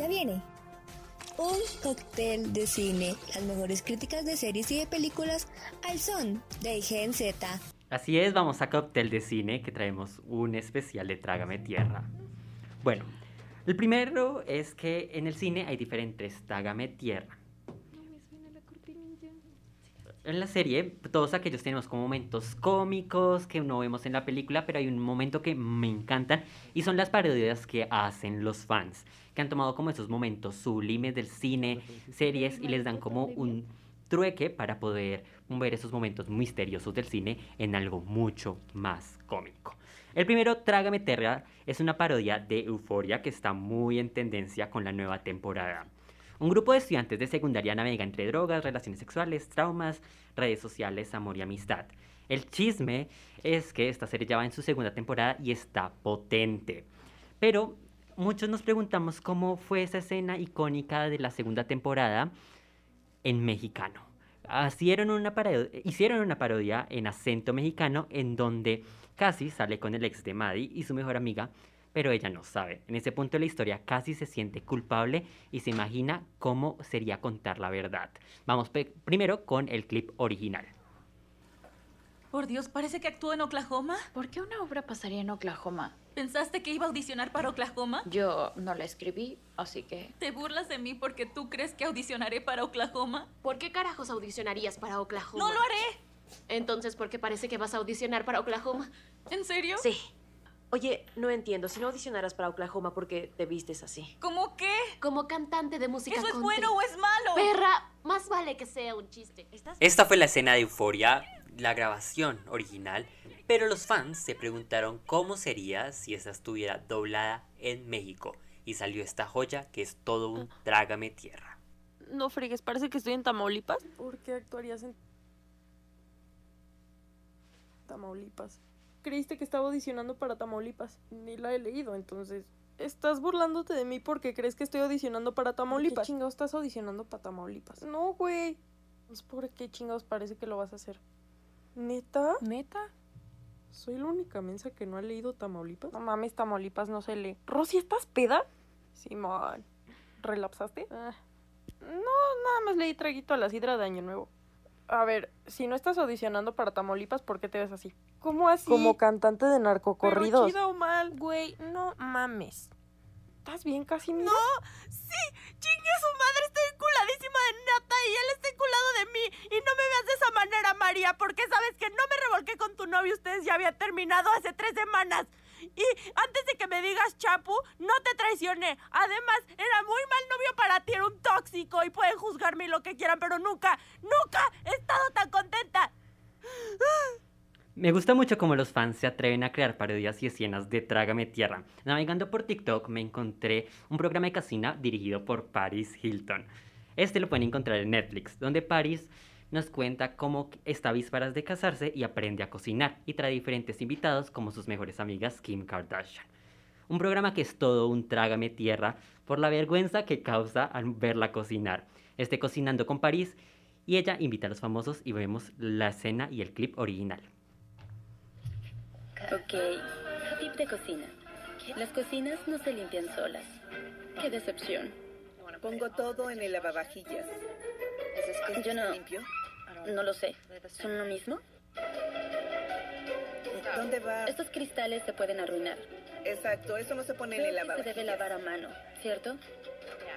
Ya viene. Un cóctel de cine, las mejores críticas de series y de películas al son de Gen Z. Así es, vamos a cóctel de cine que traemos un especial de Trágame Tierra. Bueno, el primero es que en el cine hay diferentes Trágame Tierra. En la serie, todos aquellos tenemos como momentos cómicos que no vemos en la película, pero hay un momento que me encantan y son las parodias que hacen los fans, que han tomado como esos momentos sublimes del cine, series y les dan como un trueque para poder ver esos momentos misteriosos del cine en algo mucho más cómico. El primero, Trágame Terra, es una parodia de Euforia que está muy en tendencia con la nueva temporada. Un grupo de estudiantes de secundaria navega entre drogas, relaciones sexuales, traumas, redes sociales, amor y amistad. El chisme es que esta serie ya va en su segunda temporada y está potente. Pero muchos nos preguntamos cómo fue esa escena icónica de la segunda temporada en mexicano. Hicieron una, parodia, en acento mexicano en donde Cassie sale con el ex de Maddie y su mejor amiga pero ella no sabe. En ese punto de la historia casi se siente culpable y se imagina cómo sería contar la verdad. Vamos primero con el clip original. Por Dios, parece que actúa en Oklahoma. ¿Por qué una obra pasaría en Oklahoma? ¿Pensaste que iba a audicionar para Oklahoma? Yo no la escribí, así que... ¿Te burlas de mí porque tú crees que audicionaré para Oklahoma? ¿Por qué carajos audicionarías para Oklahoma? ¡No lo haré! Entonces, ¿por qué parece que vas a audicionar para Oklahoma? ¿En serio? Sí. Oye, no entiendo. Si no audicionaras para Oklahoma, ¿por qué te vistes así? ¿Cómo qué? Como cantante de música ¿Eso es country. bueno o es malo? Perra, más vale que sea un chiste. Esta fue la escena de Euforia, la grabación original, pero los fans se preguntaron cómo sería si esa estuviera doblada en México. Y salió esta joya que es todo un trágame tierra. No fregues, parece que estoy en Tamaulipas. ¿Por qué actuarías en Tamaulipas? Creíste que estaba audicionando para Tamaulipas. Ni la he leído, entonces. Estás burlándote de mí porque crees que estoy audicionando para Tamaulipas. ¿Qué chingados estás audicionando para Tamaulipas? No, güey. Pues por qué chingados parece que lo vas a hacer. ¿Neta? ¿Neta? ¿Soy la única mensa que no ha leído Tamaulipas? No mames, Tamaulipas no se lee. ¿Rosy, estás peda? Simón. ¿Relapsaste? Ah. No, nada más leí traguito a la sidra de Año Nuevo. A ver, si no estás audicionando para Tamaulipas, ¿por qué te ves así? ¿Cómo así? Como cantante de narcocorridos. Pero chido o mal, güey, no mames. ¿Estás bien, casi No, sí, chingue su madre, estoy enculadísima de nata y él está enculado de mí. Y no me veas de esa manera, María, porque sabes que no me revolqué con tu novio, ustedes ya habían terminado hace tres semanas. Y antes de que me digas Chapu, no te traicioné. Además, era muy mal novio para ti, era un tóxico y pueden juzgarme lo que quieran, pero nunca, nunca he estado tan contenta. Me gusta mucho cómo los fans se atreven a crear parodias y escenas de Trágame Tierra. Navegando por TikTok me encontré un programa de cocina dirigido por Paris Hilton. Este lo pueden encontrar en Netflix, donde Paris nos cuenta cómo está vísperas de casarse y aprende a cocinar y trae diferentes invitados como sus mejores amigas Kim Kardashian. Un programa que es todo un trágame tierra por la vergüenza que causa al verla cocinar. Esté cocinando con París y ella invita a los famosos y vemos la escena y el clip original. Ok, tip de cocina. Las cocinas no se limpian solas. Qué decepción. Pongo todo en el lavavajillas. Yo no. No lo sé. ¿Son lo mismo? ¿Dónde va? Estos cristales se pueden arruinar. Exacto, eso no se pone Creo en el lavavajillas. se debe lavar a mano, ¿cierto?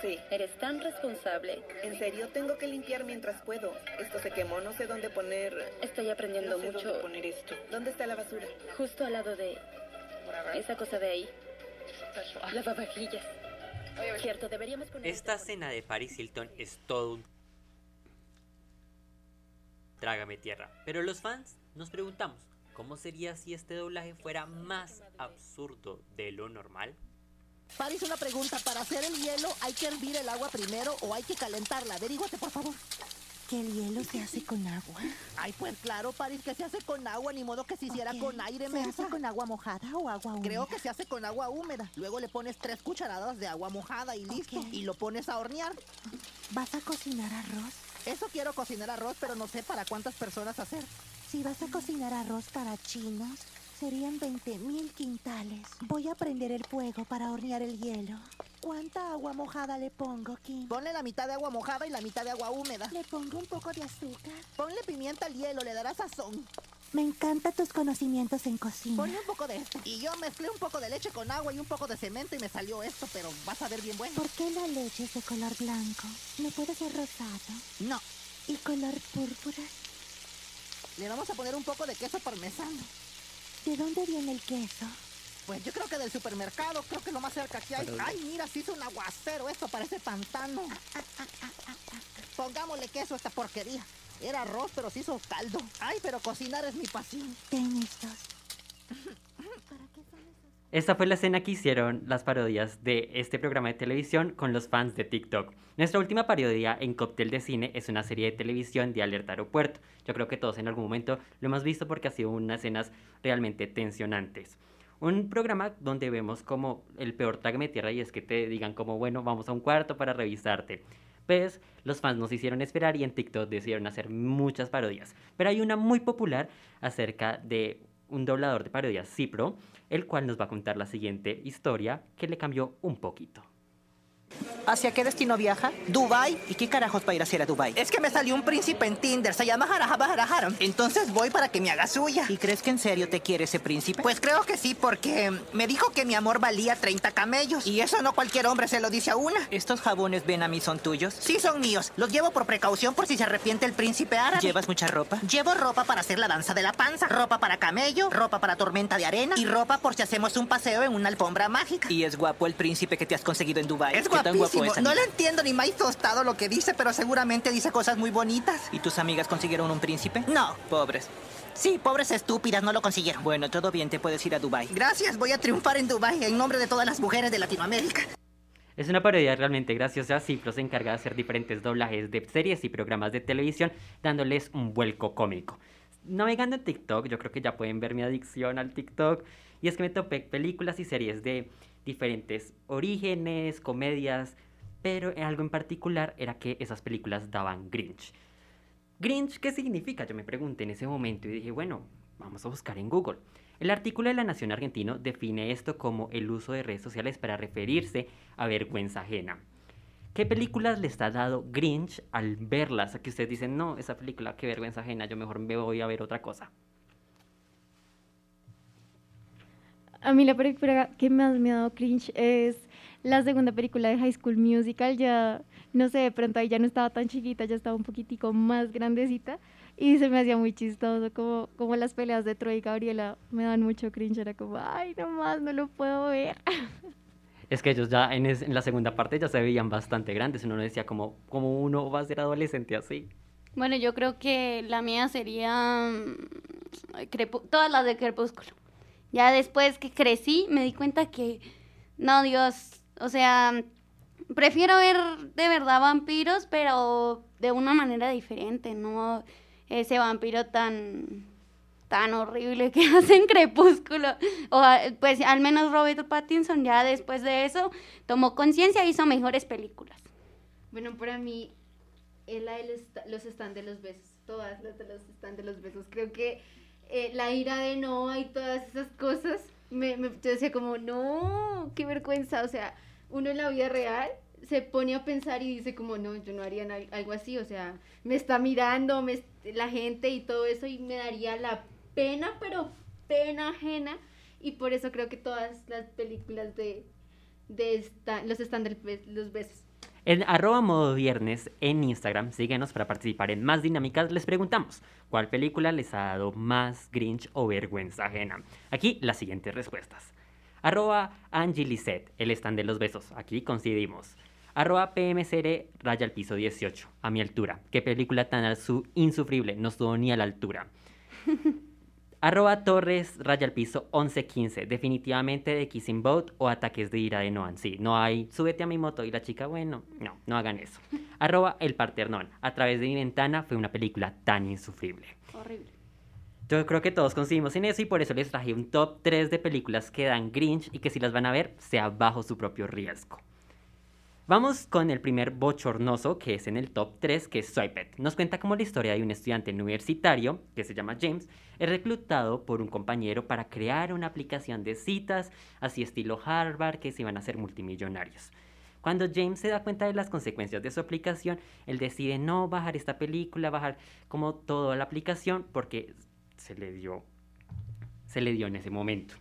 Sí. Eres tan responsable. En serio, tengo que limpiar mientras puedo. Esto se quemó, no sé dónde poner. Estoy aprendiendo no sé mucho. Dónde poner esto. ¿Dónde está la basura? Justo al lado de esa cosa de ahí. Lavavajillas. Cierto, deberíamos poner. Esta escena de Paris Hilton es todo un trágame tierra. Pero los fans nos preguntamos, ¿cómo sería si este doblaje fuera más absurdo de lo normal? Paris, una pregunta. ¿Para hacer el hielo hay que hervir el agua primero o hay que calentarla? Averíguate, por favor. ¿Que el hielo se hace con agua? Ay, pues claro, Paris, que se hace con agua, ni modo que se hiciera con aire, ¿Se hace con agua mojada o agua húmeda? Creo que se hace con agua húmeda. Luego le pones tres cucharadas de agua mojada y listo. Y lo pones a hornear. ¿Vas a cocinar arroz? Eso quiero cocinar arroz, pero no sé para cuántas personas hacer. Si vas a cocinar arroz para chinos, serían 20 mil quintales. Voy a prender el fuego para hornear el hielo. ¿Cuánta agua mojada le pongo, Kim? Ponle la mitad de agua mojada y la mitad de agua húmeda. Le pongo un poco de azúcar. Ponle pimienta al hielo, le dará sazón. Me encantan tus conocimientos en cocina. Ponle un poco de esto. Y yo mezclé un poco de leche con agua y un poco de cemento y me salió esto, pero vas a ver bien bueno. ¿Por qué la leche es de color blanco? ¿No puede ser rosado? No. ¿Y color púrpura? Le vamos a poner un poco de queso parmesano. ¿De dónde viene el queso? Pues yo creo que del supermercado, creo que lo más cerca que hay. Pero- Ay, mira, se hizo un aguacero, esto parece pantano. Pongámosle queso a esta porquería. Era arroz, pero se hizo caldo. Ay, pero cocinar es mi pasión. Ten estos. Esta fue la escena que hicieron las parodias de este programa de televisión con los fans de TikTok. Nuestra última parodia en Cóctel de Cine es una serie de televisión de Alerta Aeropuerto. Yo creo que todos en algún momento lo hemos visto porque ha sido unas escenas realmente tensionantes. Un programa donde vemos como el peor trágame tierra y es que te digan como, bueno, vamos a un cuarto para revisarte. Pues los fans nos hicieron esperar y en TikTok decidieron hacer muchas parodias. Pero hay una muy popular acerca de un doblador de parodias, Cipro, el cual nos va a contar la siguiente historia que le cambió un poquito. ¿Hacia qué destino viaja? Dubai. ¿Y qué carajos va a ir a hacer a Dubai? Es que me salió un príncipe en Tinder, se llama Jarajaram. Entonces voy para que me haga suya. ¿Y crees que en serio te quiere ese príncipe? Pues creo que sí, porque me dijo que mi amor valía 30 camellos. Y eso no cualquier hombre se lo dice a una. ¿Estos jabones ven a mí son tuyos? Sí, son míos. Los llevo por precaución por si se arrepiente el príncipe árabe. ¿Llevas mucha ropa? Llevo ropa para hacer la danza de la panza, ropa para camello, ropa para tormenta de arena y ropa por si hacemos un paseo en una alfombra mágica. ¿Y es guapo el príncipe que te has conseguido en Dubai? Es ¿Qué tan guapísimo. Es, no le entiendo ni más tostado lo que dice, pero seguramente dice cosas muy bonitas. ¿Y tus amigas consiguieron un príncipe? No. Pobres. Sí, pobres estúpidas, no lo consiguieron. Bueno, todo bien, te puedes ir a Dubai. Gracias, voy a triunfar en Dubai en nombre de todas las mujeres de Latinoamérica. Es una parodia realmente graciosa. Cipro se encarga de hacer diferentes doblajes de series y programas de televisión, dándoles un vuelco cómico. Navegando en TikTok, yo creo que ya pueden ver mi adicción al TikTok. Y es que me topé películas y series de diferentes orígenes, comedias, pero en algo en particular era que esas películas daban Grinch. Grinch, ¿qué significa? Yo me pregunté en ese momento y dije, bueno, vamos a buscar en Google. El artículo de La Nación Argentino define esto como el uso de redes sociales para referirse a vergüenza ajena. ¿Qué películas les ha dado Grinch al verlas? A ustedes dicen, no, esa película, qué vergüenza ajena, yo mejor me voy a ver otra cosa. A mí la película que más me ha dado cringe es la segunda película de High School Musical. Ya, no sé, de pronto ahí ya no estaba tan chiquita, ya estaba un poquitico más grandecita. Y se me hacía muy chistoso, como, como las peleas de Troy y Gabriela me dan mucho cringe. Era como, ay, no más, no lo puedo ver. Es que ellos ya en, es- en la segunda parte ya se veían bastante grandes. Uno decía como, como uno va a ser adolescente así. Bueno, yo creo que la mía sería mm, Crepu- todas las de Crepúsculo. Ya después que crecí me di cuenta que, no, Dios, o sea, prefiero ver de verdad vampiros, pero de una manera diferente, no ese vampiro tan tan horrible que hacen Crepúsculo. O pues al menos Robert Pattinson ya después de eso tomó conciencia y hizo mejores películas. Bueno, para mí, la de los, stand de los besos. Todas las de los stand de los besos. Creo que eh, la ira de Noah y todas esas cosas, me, me- yo decía como, no, qué vergüenza. O sea, uno en la vida real se pone a pensar y dice como, no, yo no haría algo así. O sea, me está mirando la gente y todo eso y me daría la pena, pero pena ajena. Y por eso creo que todas las películas de, de los stand de be- los besos. En arroba modo viernes en Instagram, síguenos para participar en más dinámicas. Les preguntamos, ¿cuál película les ha dado más Grinch o vergüenza ajena? Aquí las siguientes respuestas. Arroba Angie Lisette, el stand de los besos. Aquí coincidimos. Arroba PMCR, raya al piso 18, a mi altura. Qué película tan su insufrible, no estuvo ni a la altura. Arroba Torres, raya al piso 1115. Definitivamente de Kissing Boat o Ataques de Ira de Noan. Sí, no hay. Súbete a mi moto y la chica, bueno, no, no hagan eso. Arroba El Parternón. A través de mi ventana fue una película tan insufrible. Horrible. Yo creo que todos coincidimos en eso y por eso les traje un top 3 de películas que dan Grinch y que si las van a ver, sea bajo su propio riesgo. Vamos con el primer bochornoso, que es en el top 3, que es Swiped. Nos cuenta como la historia de un estudiante universitario, que se llama James, es reclutado por un compañero para crear una aplicación de citas, así estilo Harvard, que se iban a ser multimillonarios. Cuando James se da cuenta de las consecuencias de su aplicación, él decide no bajar esta película, bajar como toda la aplicación porque se le dio se le dio en ese momento.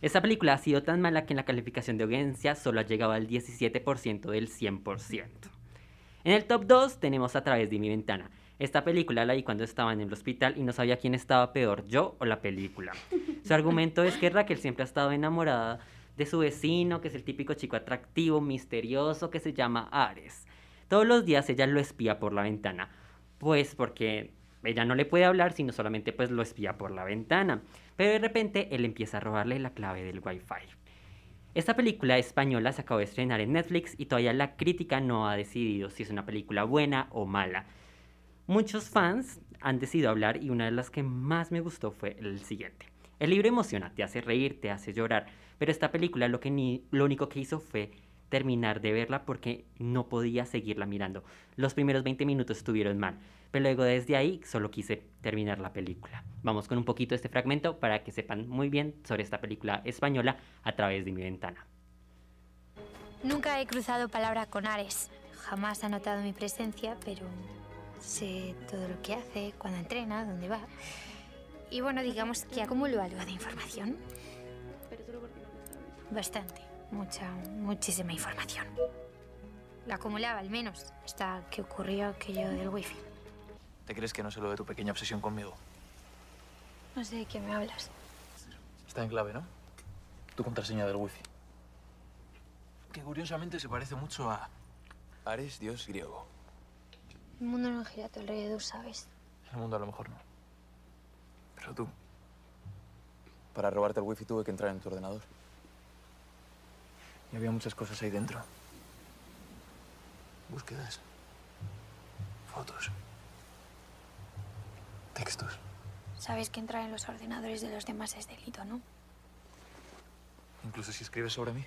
Esta película ha sido tan mala que en la calificación de audiencia solo ha llegado al 17% del 100%. En el top 2 tenemos A través de mi ventana. Esta película la vi cuando estaba en el hospital y no sabía quién estaba peor, yo o la película. Su argumento es que Raquel siempre ha estado enamorada de su vecino, que es el típico chico atractivo, misterioso, que se llama Ares. Todos los días ella lo espía por la ventana, pues porque ella no le puede hablar, sino solamente pues lo espía por la ventana. Pero de repente él empieza a robarle la clave del wifi. Esta película española se acabó de estrenar en Netflix y todavía la crítica no ha decidido si es una película buena o mala. Muchos fans han decidido hablar y una de las que más me gustó fue el siguiente. El libro emociona, te hace reír, te hace llorar, pero esta película lo, que lo único que hizo fue terminar de verla porque no podía seguirla mirando. Los primeros 20 minutos estuvieron mal, pero luego desde ahí solo quise terminar la película. Vamos con un poquito de este fragmento para que sepan muy bien sobre esta película española a través de mi ventana. Nunca he cruzado palabra con Ares. Jamás ha notado mi presencia, pero sé todo lo que hace, cuando entrena, dónde va. Y bueno, digamos que acumulo algo de información. Bastante, mucha, muchísima información. La acumulaba al menos, hasta que ocurrió aquello del wifi. ¿Te crees que no sé lo de tu pequeña obsesión conmigo? No sé de qué me hablas. Está en clave, ¿no? Tu contraseña del wifi. Que curiosamente se parece mucho a... Ares, dios griego. El mundo no gira a tu alrededor, ¿sabes? El mundo a lo mejor no. Pero tú... Para robarte el wifi tuve que entrar en tu ordenador. Y había muchas cosas ahí dentro. Búsquedas. Fotos. Textos. Sabes que entrar en los ordenadores de los demás es delito, ¿no? Incluso si escribes sobre mí.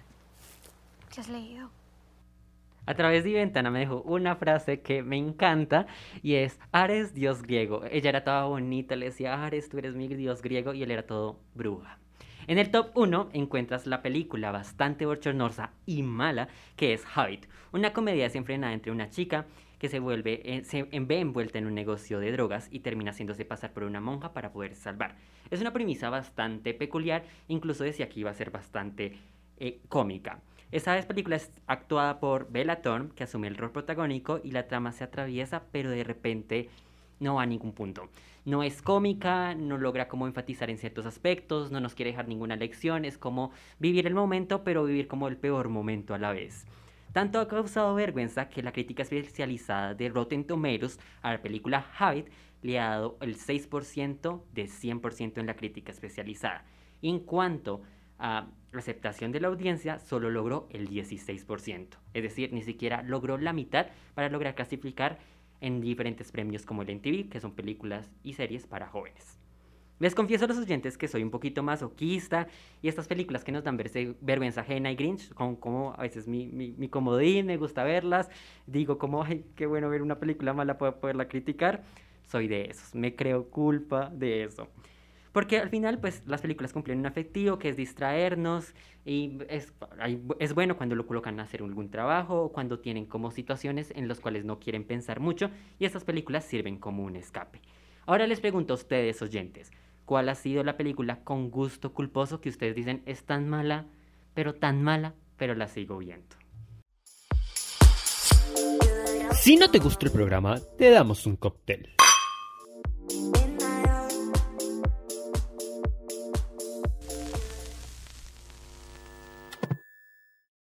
¿Qué has leído? A través de mi ventana me dejó una frase que me encanta y es Ares, dios griego. Ella era toda bonita, le decía Ares, tú eres mi dios griego y él era todo bruja. En el top 1 encuentras la película bastante bochornosa y mala que es Habit, una comedia desenfrenada entre una chica que se vuelve eh, se ve envuelta en un negocio de drogas y termina haciéndose pasar por una monja para poder salvar. Es una premisa bastante peculiar, incluso decía que iba a ser bastante eh, cómica. Esta película es actuada por Bella Thorne, que asume el rol protagónico y la trama se atraviesa, pero de repente no va a ningún punto. No es cómica, no logra como enfatizar en ciertos aspectos, no nos quiere dejar ninguna lección, es como vivir el momento, pero vivir como el peor momento a la vez. Tanto ha causado vergüenza que la crítica especializada de Rotten Tomatoes a la película Habit le ha dado el 6% de 100% en la crítica especializada. En cuanto a aceptación de la audiencia, solo logró el 16%. Es decir, ni siquiera logró la mitad para lograr clasificar en diferentes premios como el NTV, que son películas y series para jóvenes. Les confieso a los oyentes que soy un poquito masoquista y estas películas que nos dan vergüenza ajena y Grinch, con como a veces mi, mi, comodín, me gusta verlas, digo como, ay, qué bueno ver una película mala para poderla criticar, soy de esos, me creo culpa de eso. Porque al final, pues, las películas cumplen un afectivo que es distraernos y es, es bueno cuando lo colocan a hacer algún trabajo o cuando tienen como situaciones en las cuales no quieren pensar mucho y estas películas sirven como un escape. Ahora les pregunto a ustedes, oyentes, ¿cuál ha sido la película con gusto culposo que ustedes dicen es tan mala, pero tan mala, pero la sigo viendo? Si no te gustó el programa, te damos un cóctel.